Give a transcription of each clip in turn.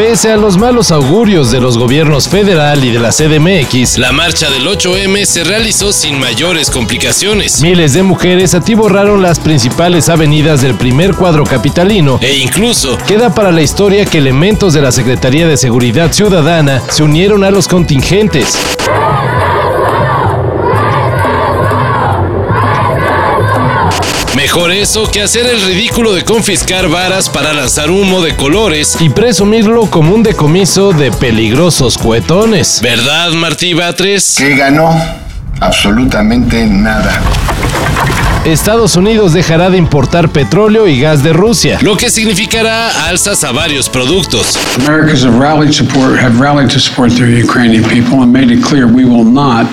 Pese a los malos augurios de los gobiernos federal y de la CDMX, La marcha del 8M se realizó sin mayores complicaciones miles de mujeres atiborraron las principales avenidas del primer cuadro capitalino. e incluso Queda para la historia que elementos de la Secretaría de Seguridad Ciudadana se unieron a los contingentes. Mejor eso que hacer el ridículo de confiscar varas para lanzar humo de colores. y presumirlo como un decomiso de peligrosos cuetones. ¿Verdad, Martí Batres? que ganó absolutamente nada. Estados Unidos dejará de importar petróleo y gas de Rusia. Lo que significará alzas a varios productos. Americans have rallied support have rallied to support their Ukrainian people and made it clear we will not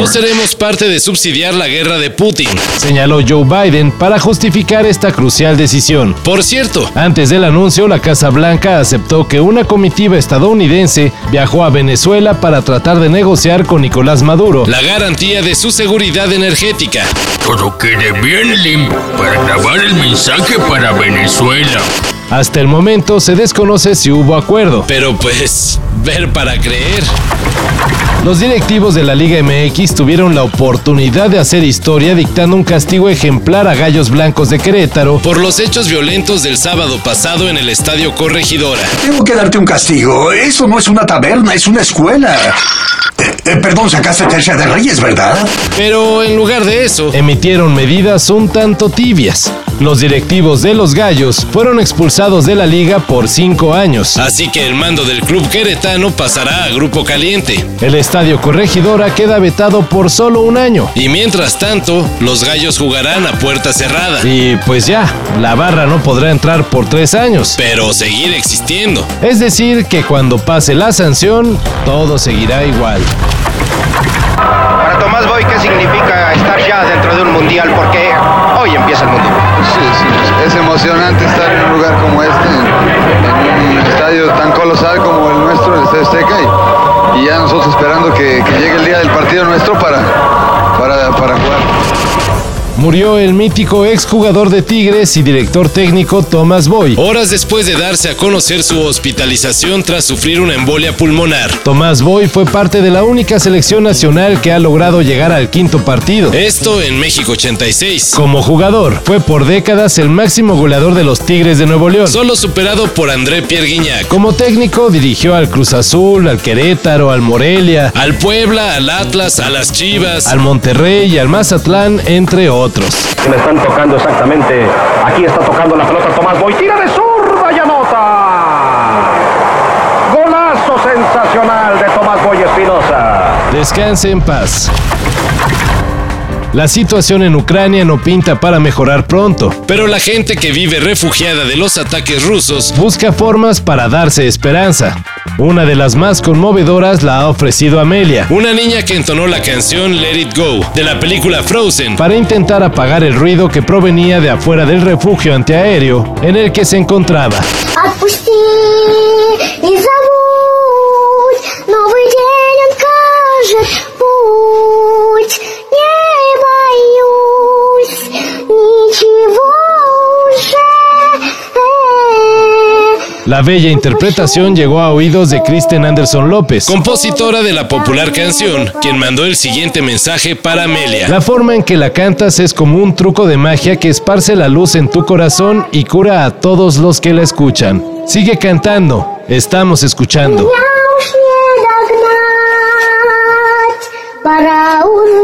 No seremos parte de subsidiar la guerra de Putin. Señaló Joe Biden para justificar esta crucial decisión. Por cierto, Antes del anuncio, la Casa Blanca aceptó que una comitiva estadounidense viajó a Venezuela para tratar de negociar con Nicolás Maduro. la garantía de su seguridad energética. Todo quede bien limpio para grabar el mensaje para Venezuela. Hasta el momento se desconoce si hubo acuerdo. Pero pues, ver para creer. Los directivos de la Liga MX tuvieron la oportunidad de hacer historia dictando un castigo ejemplar a Gallos Blancos de Querétaro Por los hechos violentos del sábado pasado en el Estadio Corregidora. Tengo que darte un castigo. Eso no es una taberna, es una escuela. Eh, eh, perdón, sacaste tercia de Reyes, ¿verdad? Pero en lugar de eso, emitieron medidas un tanto tibias. Los directivos de los Gallos fueron expulsados de la liga por cinco años. así que el mando del club queretano pasará a Grupo Caliente. El estadio Corregidora queda vetado por solo un año. Y mientras tanto, los gallos jugarán a puerta cerrada. Y pues ya, la barra no podrá entrar por tres años. Pero seguir existiendo. Es decir, que cuando pase la sanción, todo seguirá igual. Para Tomás Boy, ¿qué significa estar ya dentro de un mundial? Porque hoy esperando que, llegue el día del partido nuestro para, para, para jugar. Murió el mítico exjugador de Tigres y director técnico Thomas Boy. Horas después de darse a conocer su hospitalización tras sufrir una embolia pulmonar. Tomás Boy fue parte de la única selección nacional que ha logrado llegar al quinto partido. Esto en México 86. Como jugador, fue por décadas el máximo goleador de los Tigres de Nuevo León. Solo superado por André Pierre Guignac. Como técnico dirigió al Cruz Azul, al Querétaro, al Morelia, Al Puebla, al Atlas, a las Chivas. al Monterrey y al Mazatlán, entre otros. Le están tocando exactamente. Aquí está tocando la pelota Tomás Boy. Tira de zurda y anota. Golazo sensacional de Tomás Boy Espinosa. Descanse en paz. La situación en Ucrania no pinta para mejorar pronto. Pero la gente que vive refugiada de los ataques rusos Busca formas para darse esperanza. Una de las más conmovedoras la ha ofrecido Amelia, Una niña que entonó la canción Let It Go de la película Frozen. para intentar apagar el ruido que provenía de afuera del refugio antiaéreo en el que se encontraba. La bella interpretación llegó a oídos de Kristen Anderson López. Compositora de la popular canción, quien mandó el siguiente mensaje para Amelia. La forma en que la cantas es como un truco de magia que esparce la luz en tu corazón y cura a todos los que la escuchan. Sigue cantando, estamos escuchando. Меня уж не